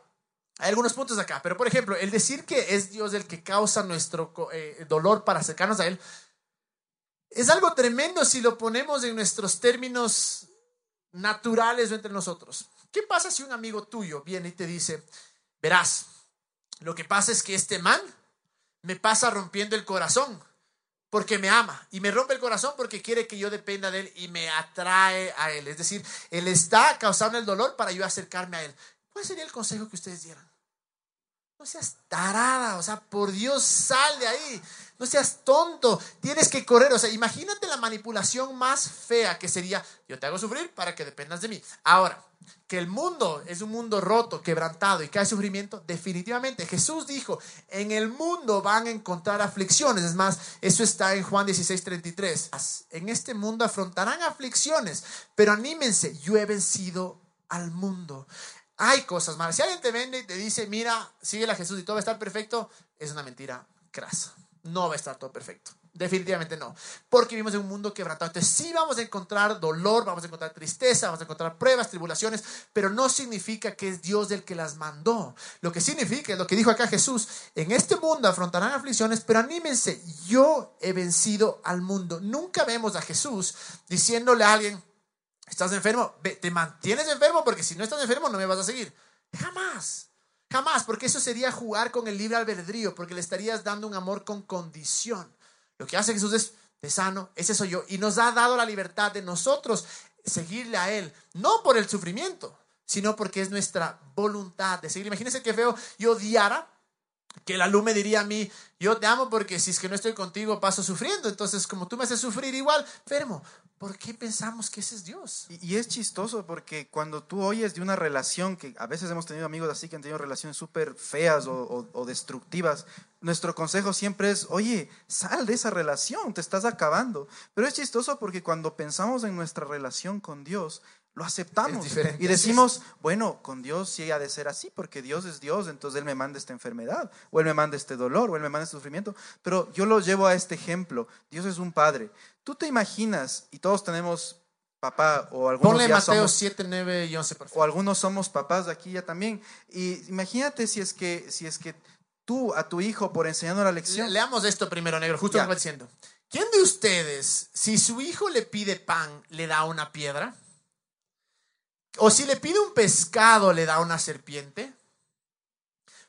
hay algunos puntos acá, pero por ejemplo, el decir que es Dios el que causa nuestro eh, dolor para acercarnos a Él, es algo tremendo si lo ponemos en nuestros términos naturales o entre nosotros. ¿Qué pasa si un amigo tuyo viene y te dice, verás, lo que pasa es que este man me pasa rompiendo el corazón porque me ama y me rompe el corazón porque quiere que yo dependa de él y me atrae a él. Es decir, él está causando el dolor para yo acercarme a él. ¿Cuál sería el consejo que ustedes dieran? No seas tarada, o sea, por Dios, sal de ahí. No seas tonto, tienes que correr. O sea, imagínate la manipulación más fea que sería, yo te hago sufrir para que dependas de mí. Ahora, que el mundo es un mundo roto, quebrantado y que hay sufrimiento, definitivamente. Jesús dijo, en el mundo van a encontrar aflicciones. Es más, eso está en Juan 16, 33. En este mundo afrontarán aflicciones, pero anímense, yo he vencido al mundo. Hay cosas malas. Si alguien te vende y te dice, mira, sigue a Jesús y todo va a estar perfecto, es una mentira crasa. No va a estar todo perfecto. Definitivamente no. Porque vivimos en un mundo quebrantado. Entonces sí vamos a encontrar dolor, vamos a encontrar tristeza, vamos a encontrar pruebas, tribulaciones, pero no significa que es Dios el que las mandó. Lo que significa es lo que dijo acá Jesús. En este mundo afrontarán aflicciones, pero anímense, yo he vencido al mundo. Nunca vemos a Jesús diciéndole a alguien, ¿Estás enfermo? Te mantienes enfermo porque si no estás enfermo no me vas a seguir. Jamás. Jamás, porque eso sería jugar con el libre albedrío, porque le estarías dando un amor con condición. Lo que hace Jesús es, de sano, ese soy yo. Y nos ha dado la libertad de nosotros seguirle a Él, no por el sufrimiento, sino porque es nuestra voluntad de seguir. Imagínense que feo yo odiara que la luz me diría a mí, yo te amo porque si es que no estoy contigo paso sufriendo. Entonces, como tú me haces sufrir igual, enfermo. ¿Por qué pensamos que ese es Dios? Y, es chistoso porque cuando tú oyes de una relación, que a veces hemos tenido amigos así que han tenido relaciones súper feas o, destructivas, nuestro consejo siempre es, oye, sal de esa relación, te estás acabando. Pero es chistoso porque cuando pensamos en nuestra relación con Dios, lo aceptamos y decimos, bueno, con Dios sí ha de ser así, porque Dios es Dios, entonces Él me manda esta enfermedad, o Él me manda este dolor, o Él me manda este sufrimiento. Pero yo lo llevo a este ejemplo. Dios es un padre. Tú te imaginas, y todos tenemos papá o algunos Ponle Mateo 7, 9 y 11, O algunos somos papás de aquí ya también. Y imagínate si es que, si es que tú a tu hijo por enseñando la lección. leamos esto primero, negro, justo lo que diciendo. ¿Quién de ustedes, si su hijo le pide pan, le da una piedra? O si le pide un pescado, le da una serpiente.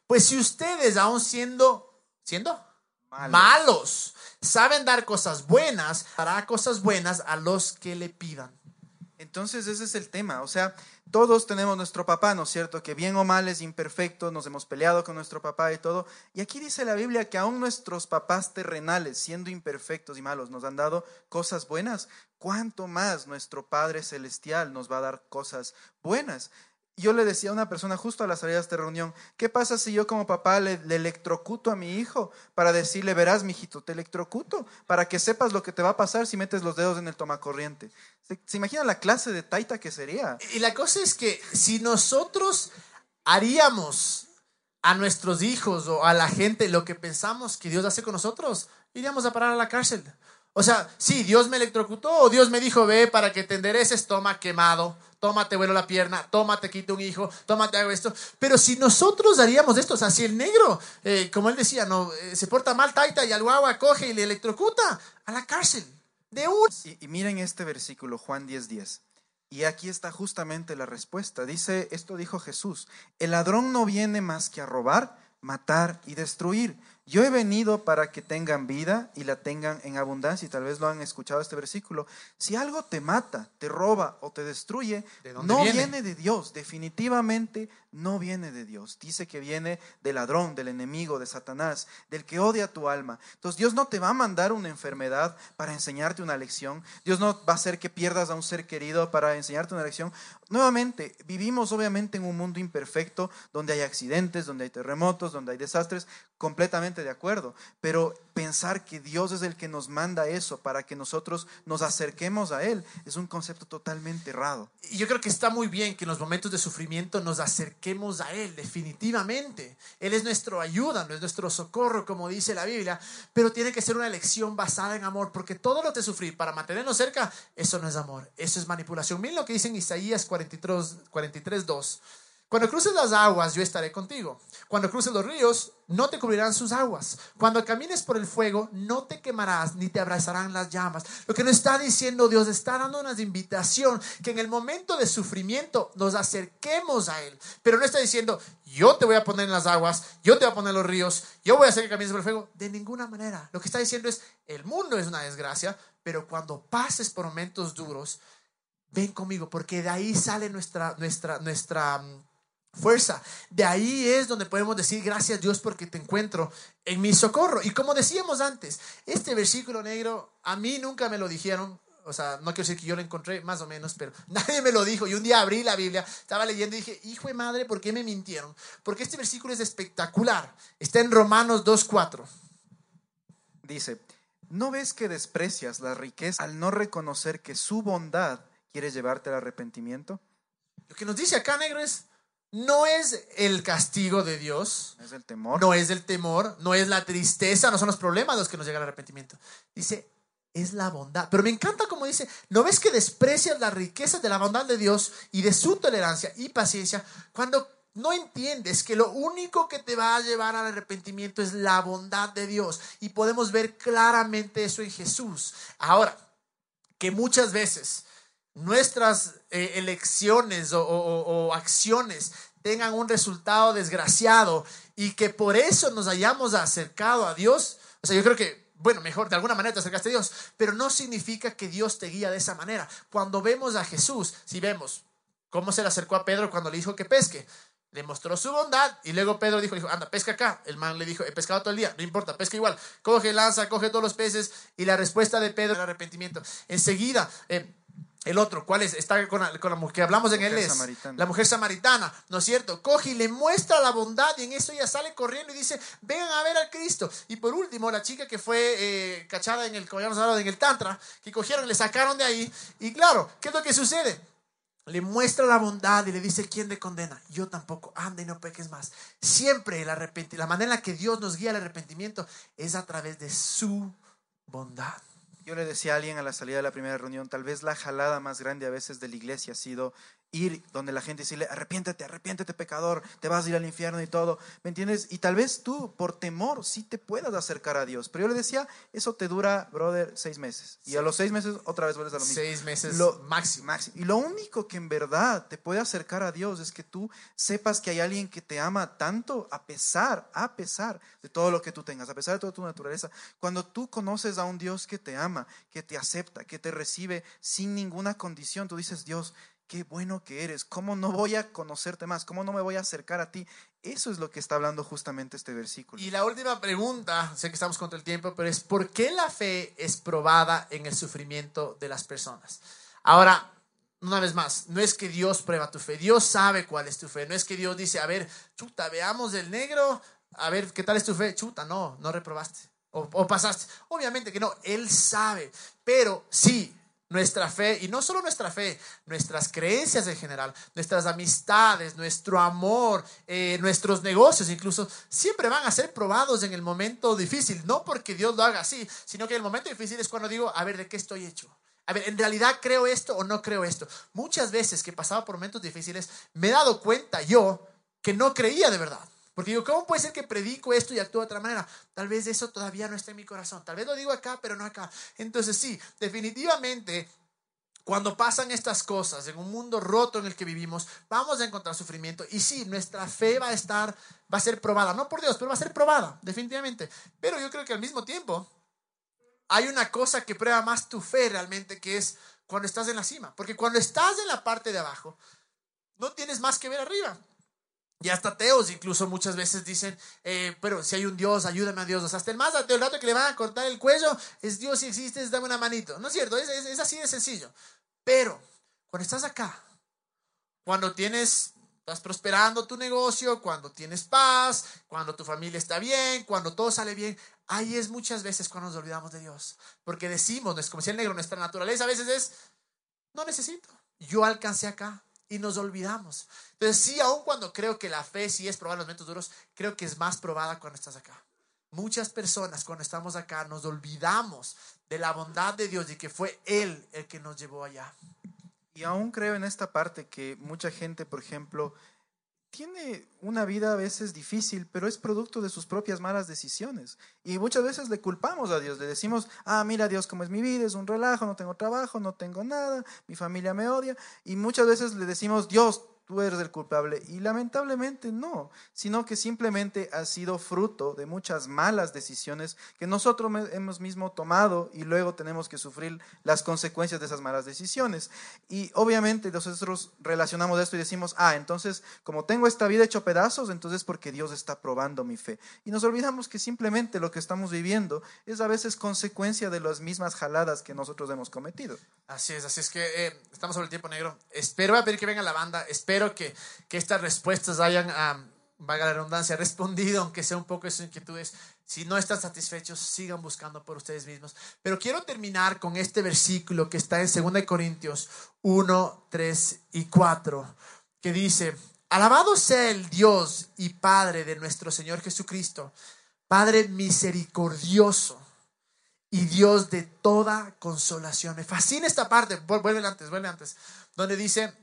Pues si ustedes, aún siendo, siendo malos, saben dar cosas buenas, dará cosas buenas a los que le pidan. Entonces ese es el tema, o sea, todos tenemos nuestro papá, ¿no es cierto? Que bien o mal es imperfecto, nos hemos peleado con nuestro papá y todo. Y aquí dice la Biblia que aún nuestros papás terrenales, siendo imperfectos y malos, nos han dado cosas buenas. ¿Cuánto más nuestro Padre Celestial nos va a dar cosas buenas? yo le decía a una persona justo a la salida de esta reunión, ¿qué pasa si yo como papá le, electrocuto a mi hijo para decirle, verás, mijito, te electrocuto, para que sepas lo que te va a pasar si metes los dedos en el tomacorriente? ¿Se, ¿Se imagina la clase de taita que sería? Y la cosa es que si nosotros haríamos a nuestros hijos o a la gente lo que pensamos que Dios hace con nosotros, iríamos a parar a la cárcel. O sea, sí, Dios me electrocutó o Dios me dijo, ve para que te endereces, toma quemado, tómate vuelo la pierna, tómate quito un hijo, tómate hago esto. Pero si nosotros haríamos esto, o sea, si el negro, eh, como él decía, no, eh, se porta mal, taita y al guagua coge y le electrocuta a la cárcel. De un... Y, miren este versículo, Juan 10:10. 10. Y aquí está justamente la respuesta. Dice, esto dijo Jesús, el ladrón no viene más que a robar, matar y destruir. Yo he venido para que tengan vida y la tengan en abundancia. Y tal vez lo han escuchado este versículo. Si algo te mata, te roba o te destruye, no viene? de Dios. Definitivamente no viene de Dios. Dice que viene del ladrón, del enemigo, de Satanás, del que odia tu alma. Entonces Dios no te va a mandar una enfermedad para enseñarte una lección. Dios no va a hacer que pierdas a un ser querido para enseñarte una lección. Nuevamente, vivimos obviamente en un mundo imperfecto donde hay accidentes, donde hay terremotos, donde hay desastres, completamente de acuerdo, pero pensar que Dios es el que nos manda eso para que nosotros nos acerquemos a Él es un concepto totalmente errado. Y yo creo que está muy bien que en los momentos de sufrimiento nos acerquemos a Él, definitivamente. Él es nuestro ayuda, no es nuestro socorro, como dice la Biblia, pero tiene que ser una elección basada en amor, porque todo lo que sufrir para mantenernos cerca, eso no es amor, eso es manipulación. Miren lo que dice en Isaías 43, 43 2. Cuando cruces las aguas, yo estaré contigo. Cuando cruces los ríos, no te cubrirán sus aguas. Cuando camines por el fuego, no te quemarás ni te abrazarán las llamas. Lo que nos está diciendo Dios está dando una invitación que en el momento de sufrimiento nos acerquemos a Él. Pero no está diciendo, yo te voy a poner en las aguas, yo te voy a poner en los ríos, yo voy a hacer que camines por el fuego. De ninguna manera. Lo que está diciendo es, el mundo es una desgracia, pero cuando pases por momentos duros, ven conmigo, porque de ahí sale nuestra, nuestra, nuestra mm, fuerza. De ahí es donde podemos decir gracias Dios porque te encuentro en mi socorro. Y como decíamos antes, este versículo negro a mí nunca me lo dijeron. O sea, no quiero decir que yo lo encontré más o menos, pero nadie me lo dijo. Y un día abrí la Biblia, estaba leyendo y dije, hijo de madre, ¿por qué me mintieron? Porque este versículo es espectacular. Está en Romanos 2.4. Dice, ¿no ves que desprecias la riqueza al no reconocer que su bondad quiere llevarte al arrepentimiento? Lo que nos dice acá, negro, es, no es el castigo de Dios. Es el temor. No es el temor, no es la tristeza, no son los problemas los que nos llegan al arrepentimiento. Dice, es la bondad. Pero me encanta como dice, ¿no ves que desprecias las riquezas de la bondad de Dios y de su tolerancia y paciencia cuando no entiendes que lo único que te va a llevar al arrepentimiento es la bondad de Dios? Y podemos ver claramente eso en Jesús. Ahora, que muchas veces nuestras eh, elecciones o, acciones tengan un resultado desgraciado y que por eso nos hayamos acercado a Dios, o sea, yo creo que, bueno, mejor de alguna manera te acercaste a Dios, pero no significa que Dios te guía de esa manera. Cuando vemos a Jesús, si vemos cómo se le acercó a Pedro cuando le dijo que pesque, le mostró su bondad y luego Pedro dijo, dijo, anda, pesca acá. El man le dijo, he pescado todo el día, no importa, pesca igual. Coge, lanza, coge todos los peces y la respuesta de Pedro el arrepentimiento. Enseguida, eh, el otro, ¿cuál es? Está con la, con la mujer que hablamos en él es la mujer samaritana, ¿no es cierto? Coge y le muestra la bondad y en eso ella sale corriendo y dice, vengan a ver al Cristo. Y por último, la chica que fue eh, cachada en el, como en el Tantra, que cogieron, le sacaron de ahí. Y claro, ¿qué es lo que sucede? Le muestra la bondad y le dice, ¿quién te condena? Yo tampoco, anda y no peques más. Siempre el la manera en la que Dios nos guía al arrepentimiento es a través de su bondad. Yo le decía a alguien a la salida de la primera reunión, tal vez la jalada más grande a veces de la iglesia ha sido ir donde la gente decirle, arrepiéntete, arrepiéntete pecador, te vas a ir al infierno y todo, ¿me entiendes? Y tal vez tú, por temor, sí te puedas acercar a Dios. Pero yo le decía, eso te dura, brother, seis meses. Y a los seis meses otra vez vuelves a lo mismo. Seis meses lo, máximo. máximo. Y lo único que en verdad te puede acercar a Dios es que tú sepas que hay alguien que te ama tanto a pesar, a pesar de todo lo que tú tengas, a pesar de toda tu naturaleza. Cuando tú conoces a un Dios que te ama, que te acepta, que te recibe sin ninguna condición, tú dices, Dios, qué bueno que eres, ¿cómo no voy a conocerte más? ¿Cómo no me voy a acercar a ti? Eso es lo que está hablando justamente este versículo. Y la última pregunta, sé que estamos contra el tiempo, pero es ¿por qué la fe es probada en el sufrimiento de las personas? Ahora, una vez más, no es que Dios prueba tu fe, Dios sabe cuál es tu fe, no es que Dios dice, a ver, chuta, veamos el negro, a ver qué tal es tu fe, chuta, no, no reprobaste o, o pasaste. Obviamente que no, Él sabe, pero sí, nuestra fe, y no solo nuestra fe, nuestras creencias en general, nuestras amistades, nuestro amor, eh, nuestros negocios incluso, siempre van a ser probados en el momento difícil, no porque Dios lo haga así, sino que el momento difícil es cuando digo, a ver, ¿de qué estoy hecho? A ver, ¿en realidad creo esto o no creo esto? Muchas veces que pasaba por momentos difíciles, me he dado cuenta yo que no creía de verdad. Porque digo, ¿cómo puede ser que predico esto y actúo de otra manera? Tal vez eso todavía no está en mi corazón. Tal vez lo digo acá, pero no acá. Entonces sí, definitivamente cuando pasan estas cosas en un mundo roto en el que vivimos, vamos a encontrar sufrimiento. Y sí, nuestra fe va a estar, va a ser probada, no por Dios, pero va a ser probada, definitivamente. Pero yo creo que al mismo tiempo hay una cosa que prueba más tu fe realmente, que es cuando estás en la cima. Porque cuando estás en la parte de abajo, no tienes más que ver arriba. Y hasta ateos incluso muchas veces dicen, eh, pero si hay un Dios, ayúdame a Dios. O sea, hasta el más ateo, el rato que le van a cortar el cuello, es Dios si existes, dame una manito. No es cierto, es, es, así de sencillo. Pero cuando estás acá, Cuando tienes, estás prosperando tu negocio, cuando tienes paz, cuando tu familia está bien, cuando todo sale bien, ahí es muchas veces cuando nos olvidamos de Dios. Porque decimos, es como si el negro, nuestra naturaleza a veces es, no necesito, yo alcancé acá y nos olvidamos. Entonces sí, aun cuando creo que la fe sí es probada en los momentos duros, creo que es más probada cuando estás acá. Muchas personas cuando estamos acá nos olvidamos de la bondad de Dios y que fue Él el que nos llevó allá. Y aún creo en esta parte que mucha gente, por ejemplo, tiene una vida a veces difícil, pero es producto de sus propias malas decisiones. Y muchas veces le culpamos a Dios, le decimos, ah, mira Dios, cómo es mi vida, es un relajo, no tengo trabajo, no tengo nada, mi familia me odia. Y muchas veces le decimos, Dios, tú eres el culpable. Y lamentablemente no, sino que simplemente ha sido fruto de muchas malas decisiones que nosotros hemos mismo tomado y luego tenemos que sufrir las consecuencias de esas malas decisiones. Y obviamente nosotros relacionamos esto y decimos, ah, entonces como tengo esta vida hecho pedazos, entonces porque Dios está probando mi fe. Y nos olvidamos que simplemente lo que estamos viviendo es a veces consecuencia de las mismas jaladas que nosotros hemos cometido. Así es, así es que eh, estamos sobre el tiempo negro. Espero, a pedir que venga la banda, espero que, que estas respuestas hayan, valga la redundancia, respondido, aunque sea un poco de sus inquietudes. Si no están satisfechos, sigan buscando por ustedes mismos. Pero quiero terminar con este versículo que está en 2 Corintios 1, 3 y 4, que dice, Alabado sea el Dios y Padre de nuestro Señor Jesucristo, Padre misericordioso y Dios de toda consolación. Me fascina esta parte, vuelve antes, vuelve antes, donde dice,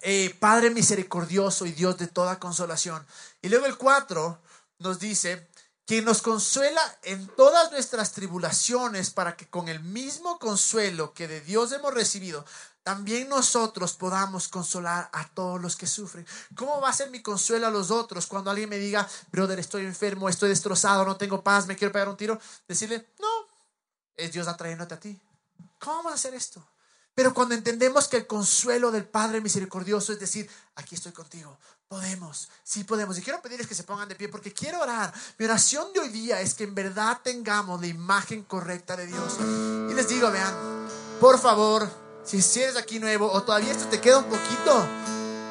eh, Padre misericordioso y Dios de toda consolación. Y luego el 4 nos dice, que nos consuela en todas nuestras tribulaciones para que con el mismo consuelo que de Dios hemos recibido, también nosotros podamos consolar a todos los que sufren. ¿Cómo va a ser mi consuelo a los otros cuando alguien me diga, brother, estoy enfermo, estoy destrozado, no tengo paz, me quiero pegar un tiro? Decirle, no, es Dios atrayéndote a ti. ¿Cómo vamos a hacer esto? Pero cuando entendemos que el consuelo del Padre misericordioso es decir, aquí estoy contigo, podemos, sí podemos. Y quiero pedirles que se pongan de pie porque quiero orar. Mi oración de hoy día es que en verdad tengamos la imagen correcta de Dios. Y les digo, vean, por favor, si eres aquí nuevo o todavía esto te queda un poquito,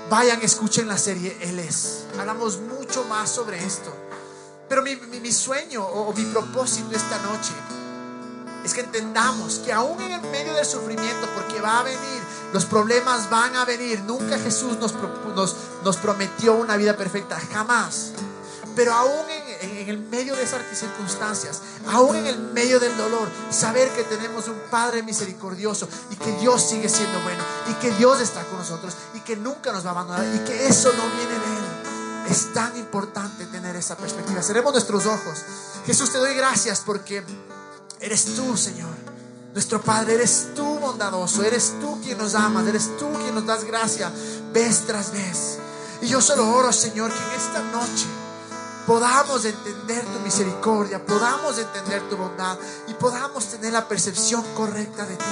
vayan, escuchen la serie Él es. Hablamos mucho más sobre esto. Pero mi, mi, sueño o mi propósito esta noche es que entendamos que aún en el medio del sufrimiento, porque va a venir, los problemas van a venir, nunca Jesús nos, nos, nos prometió una vida perfecta, jamás. Pero aún en, el medio de esas circunstancias, aún en el medio del dolor, saber que tenemos un Padre misericordioso y que Dios sigue siendo bueno y que Dios está con nosotros y que nunca nos va a abandonar y que eso no viene de Él. Es tan importante tener esa perspectiva. Cerremos nuestros ojos. Jesús, te doy gracias porque Eres tú, Señor. Nuestro Padre, eres tú bondadoso, eres tú quien nos amas, eres tú quien nos das gracia vez tras vez. Y yo solo oro, Señor, que en esta noche podamos entender tu misericordia, podamos entender tu bondad y podamos tener la percepción correcta de ti.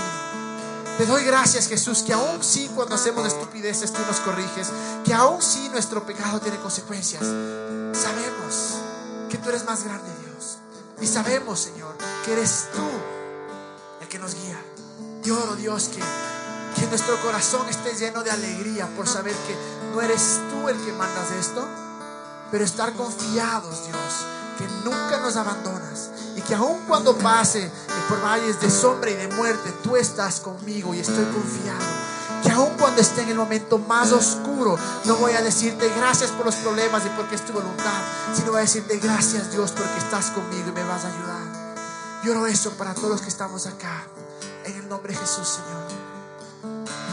Te doy gracias, Jesús, que aún sí cuando hacemos estupideces tú nos corriges, que aún sí nuestro pecado tiene consecuencias. Sabemos que tú eres más grande, Dios. Y sabemos, Señor, que eres tú el que nos guía. Yo oro, Dios, que, que nuestro corazón esté lleno de alegría por saber que no eres tú el que mandas esto, pero estar confiados, Dios, que nunca nos abandonas y que aun cuando pase por valles de sombra y de muerte, tú estás conmigo y estoy confiado que aun cuando esté en el momento más oscuro, no voy a decirte gracias por los problemas y porque es tu voluntad, sino voy a decirte gracias Dios porque estás conmigo y me vas a ayudar. Yo oro eso para todos los que estamos acá, en el nombre de Jesús, Señor.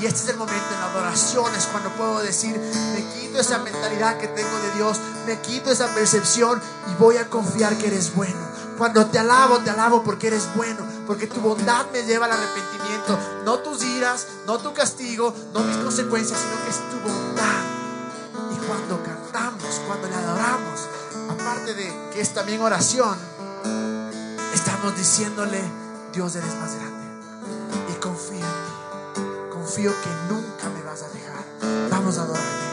Y este es el momento en la adoración, es cuando puedo decir, me quito esa mentalidad que tengo de Dios, me quito esa percepción y voy a confiar que eres bueno. Cuando te alabo, te alabo porque eres bueno, porque tu bondad me lleva al arrepentimiento. No tus iras, no tu castigo, no mis consecuencias, sino que es tu bondad. Y cuando cantamos, cuando le adoramos, aparte de que es también oración, estamos diciéndole, Dios eres más grande. Y confío en ti. Confío que nunca me vas a dejar. Vamos a adorar.